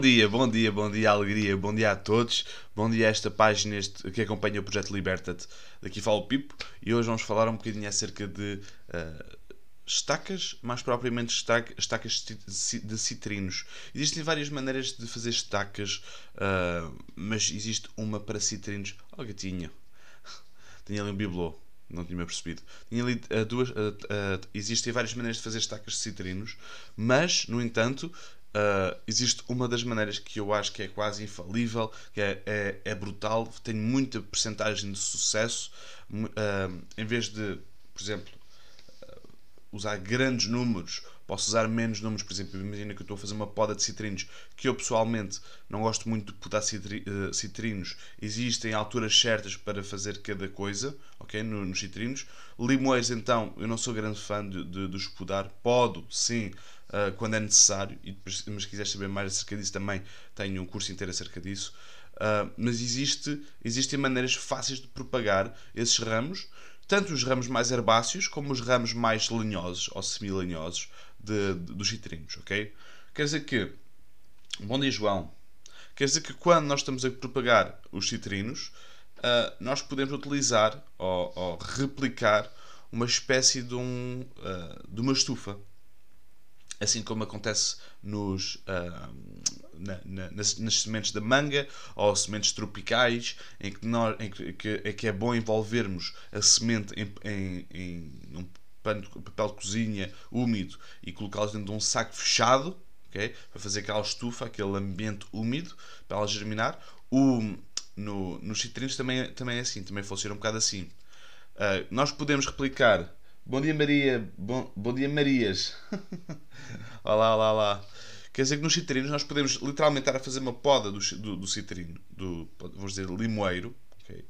dia, bom dia, bom dia, alegria, bom dia a todos. Bom dia a esta página este, que acompanha o projeto Liberta-te. Daqui fala o Pipo e hoje vamos falar um bocadinho acerca de uh, estacas, mais propriamente estaca, estacas de citrinos. Existem várias maneiras de fazer estacas, uh, mas existe uma para citrinos. Oh, gatinho, tinha ali um bibelô não tinha percebido. Tinha ali uh, duas. Uh, uh, existem várias maneiras de fazer estacas de citrinos, mas, no entanto, Uh, existe uma das maneiras que eu acho que é quase infalível, que é, é, é brutal, tem muita percentagem de sucesso. Uh, em vez de, por exemplo, usar grandes números, posso usar menos números. Por exemplo, imagina que eu estou a fazer uma poda de citrinos, que eu pessoalmente não gosto muito de podar citri, citrinos. Existem alturas certas para fazer cada coisa, ok? No, nos citrinos. Limoeiros, então, eu não sou grande fã de, de, de os podar. Podo, sim uh, quando é necessário, e mas se quiseres saber mais acerca disso também tenho um curso inteiro acerca disso. Uh, mas existe, existem maneiras fáceis de propagar esses ramos, tanto os ramos mais herbáceos como os ramos mais lenhosos ou semilenhosos de, de, dos citrinos, ok? Quer dizer que, bom dia João, quer dizer que quando nós estamos a propagar os citrinos, uh, nós podemos utilizar ou, ou, replicar uma espécie de, um, uh, de uma estufa assim como acontece nos, uh, na, na, nas, sementes da manga ou sementes tropicais, em que, nós, em que, é, que é bom envolvermos a semente em, em, em um pano papel de cozinha úmido e colocá-los dentro de um saco fechado, okay? para fazer aquela estufa, aquele ambiente úmido, para ela germinar. O, no, nos citrinos também, também é assim, também funciona um bocado assim. Uh, nós podemos replicar Bom dia, Maria. Bom, bom dia, Marias. olá, olá, olá. Quer dizer que nos citrinos nós podemos literalmente estar a fazer uma poda do, do, do citrino, do, vamos dizer, limoeiro, okay?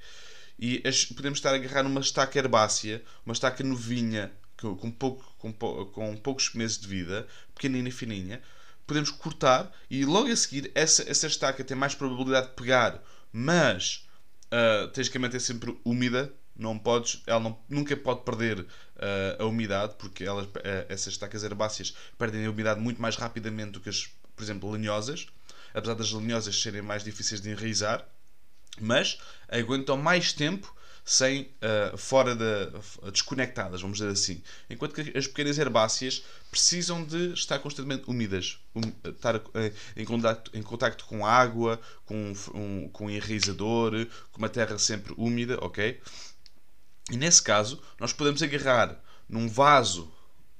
e as, podemos estar a agarrar numa estaca herbácea, uma estaca novinha, com, com, pouco, com, com poucos meses de vida, pequenina e fininha, podemos cortar e logo a seguir essa, essa estaca tem mais probabilidade de pegar, mas uh, tens que manter sempre úmida não podes, ela não, nunca pode perder uh, a umidade, porque elas, uh, essas estacas herbáceas perdem a umidade muito mais rapidamente do que as, por exemplo, lenhosas, apesar das lenhosas serem mais difíceis de enraizar, mas aguentam mais tempo sem uh, fora da desconectadas, vamos dizer assim. Enquanto que as pequenas herbáceas precisam de estar constantemente úmidas, um, estar uh, em, contacto, em contacto com água, com um, com um enraizador, com uma terra sempre úmida, ok? E nesse caso, nós podemos agarrar num vaso,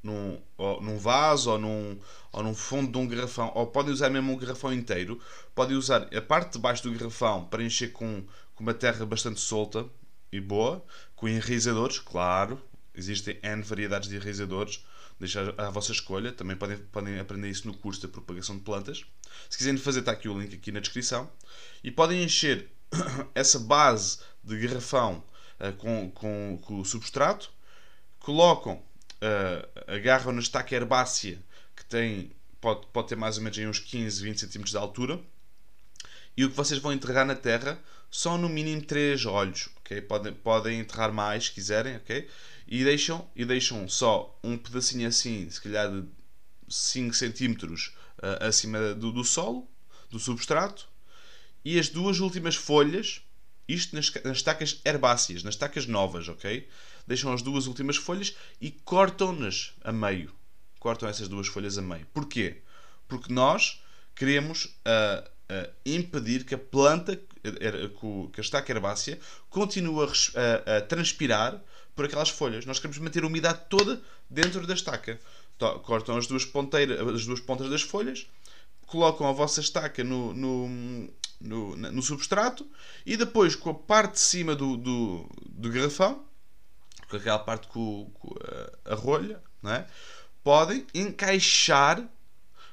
num, num vaso ou num, ou num fundo de um garrafão, ou podem usar mesmo um garrafão inteiro, podem usar a parte de baixo do garrafão para encher com, com uma terra bastante solta e boa, com enraizadores, claro, existem N variedades de enraizadores, deixar à vossa escolha, também podem, podem aprender isso no curso de propagação de plantas. Se quiserem fazer, está aqui o link aqui na descrição. E podem encher essa base de garrafão com, com, com, o substrato, colocam, uh, agarram na estaca herbácea que tem, pode, pode ter mais ou menos uns 15, 20 cm de altura, e o que vocês vão enterrar na terra são no mínimo 3 olhos, ok? Podem, podem enterrar mais se quiserem, ok? E deixam, e deixam só um pedacinho assim, se calhar de 5 cm uh, acima do, do solo, do substrato, e as duas últimas folhas isto nas, nas estacas herbáceas, nas estacas novas, ok? Deixam as duas últimas folhas e cortam-nas a meio. Cortam essas duas folhas a meio. Porquê? Porque nós queremos uh, uh, impedir que a planta, que a estaca herbácea, continue a, a, transpirar por aquelas folhas. Nós queremos manter a umidade toda dentro da estaca. Cortam as duas, ponteiras, as duas pontas das folhas, colocam a vossa estaca no, no, no, no substrato e depois com a parte de cima do, do, do garrafão, com aquela parte com, com a, rolha, não é? podem encaixar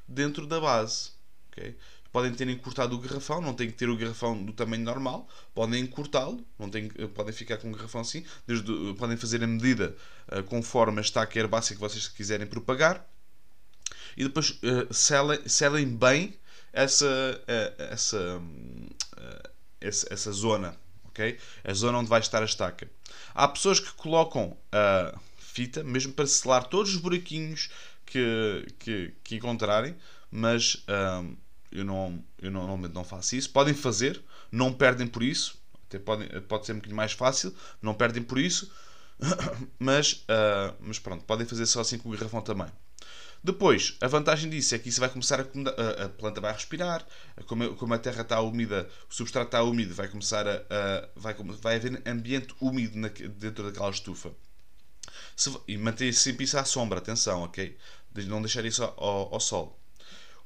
dentro da base. Okay? Podem ter encurtado o garrafão, não tem que ter o garrafão do tamanho normal, podem encurtá-lo, podem ficar com o garrafão assim, desde, podem fazer a medida uh, conforme a estaca herbácea que vocês quiserem propagar e depois uh, selem, selem bem essa, eh, essa, eh, essa, essa zona, ok? A zona onde vai estar a estaca. Há pessoas que colocam a fita, mesmo para selar todos os buraquinhos que, que, que encontrarem, mas um, eu, não, eu normalmente não faço isso. Podem fazer, não perdem por isso. Até podem, pode ser um bocadinho mais fácil, não perdem por isso. mas, uh, mas pronto, podem fazer só assim com o garrafão também. Depois, a vantagem disso é que isso vai começar a, a planta vai respirar, como, a terra está úmida, o substrato está úmido, vai começar a, a vai, vai haver ambiente úmido na, dentro daquela estufa. Se, e manter sempre isso à sombra, atenção, ok? Não deixar isso ao, ao, sol.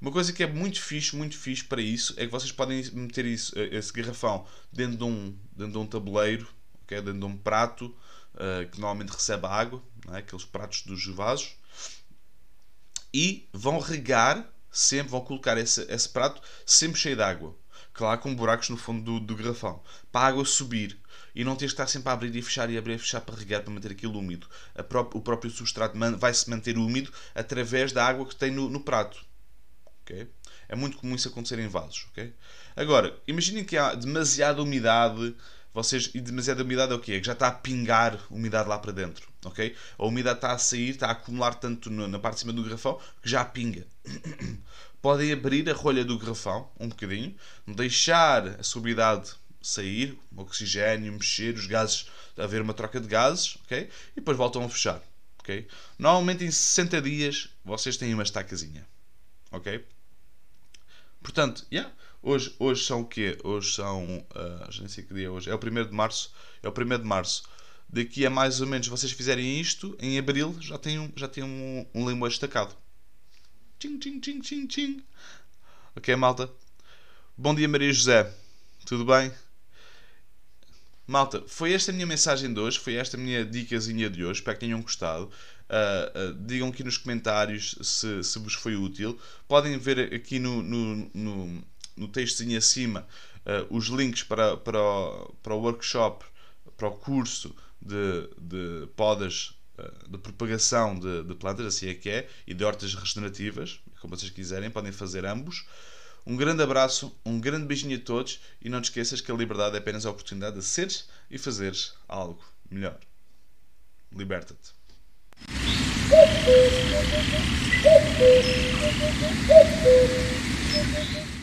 Uma coisa que é muito fixe, muito fixe para isso, é que vocês podem meter isso, eh, esse garrafão dentro de um, dentro de um tabuleiro, okay? dentro de um prato uh, que normalmente recebe água, é? aqueles pratos dos vasos, e vão regar sempre, vão colocar esse, esse prato sempre cheio de água. Claro, com buracos no fundo do, do garrafão. Para a água subir. E não ter que estar sempre a abrir e fechar e abrir e fechar para regar, para manter aquilo úmido. Pró o próprio substrato vai se manter úmido através da água que tem no, no prato. Okay? É muito comum isso acontecer em vasos. Okay? Agora, imaginem que há demasiada umidade vocês e demasiada umidade é o quê? É que já está a pingar umidade lá para dentro, ok? A umidade está a sair, está a acumular tanto na parte de cima do garrafão que já pinga. Podem abrir a rolha do garrafão um bocadinho, deixar a umidade sair, o oxigênio, mexer, os gases, haver uma troca de gases, ok? E depois voltam a fechar, ok? Normalmente em 60 dias vocês têm uma estacazinha, ok? Portanto, yeah, Hoje, hoje são o quê? Hoje são. Uh, já nem sei que dia é hoje. É o 1 de março. É o 1 de março. Daqui a mais ou menos, vocês fizerem isto, em abril já tem um, já tem um, um limoeiro estacado. Tchim, tchim, tchim, tchim, tchim. Ok, malta? Bom dia, Maria José. Tudo bem? Malta, foi esta a minha mensagem de hoje, foi esta a minha dicasinha de hoje. Espero que tenham gostado. Uh, uh, digam aqui nos comentários se, se vos foi útil. Podem ver aqui no, no, no, no textozinho acima uh, os links para, para, o, para o workshop, para o curso de, de podas uh, de propagação de, de, plantas, assim é que é, e de hortas regenerativas, como vocês quiserem, podem fazer ambos. Um grande abraço, um grande beijinho a todos e não te esqueças que a liberdade é apenas a oportunidade de seres e fazeres algo melhor. Liberta-te.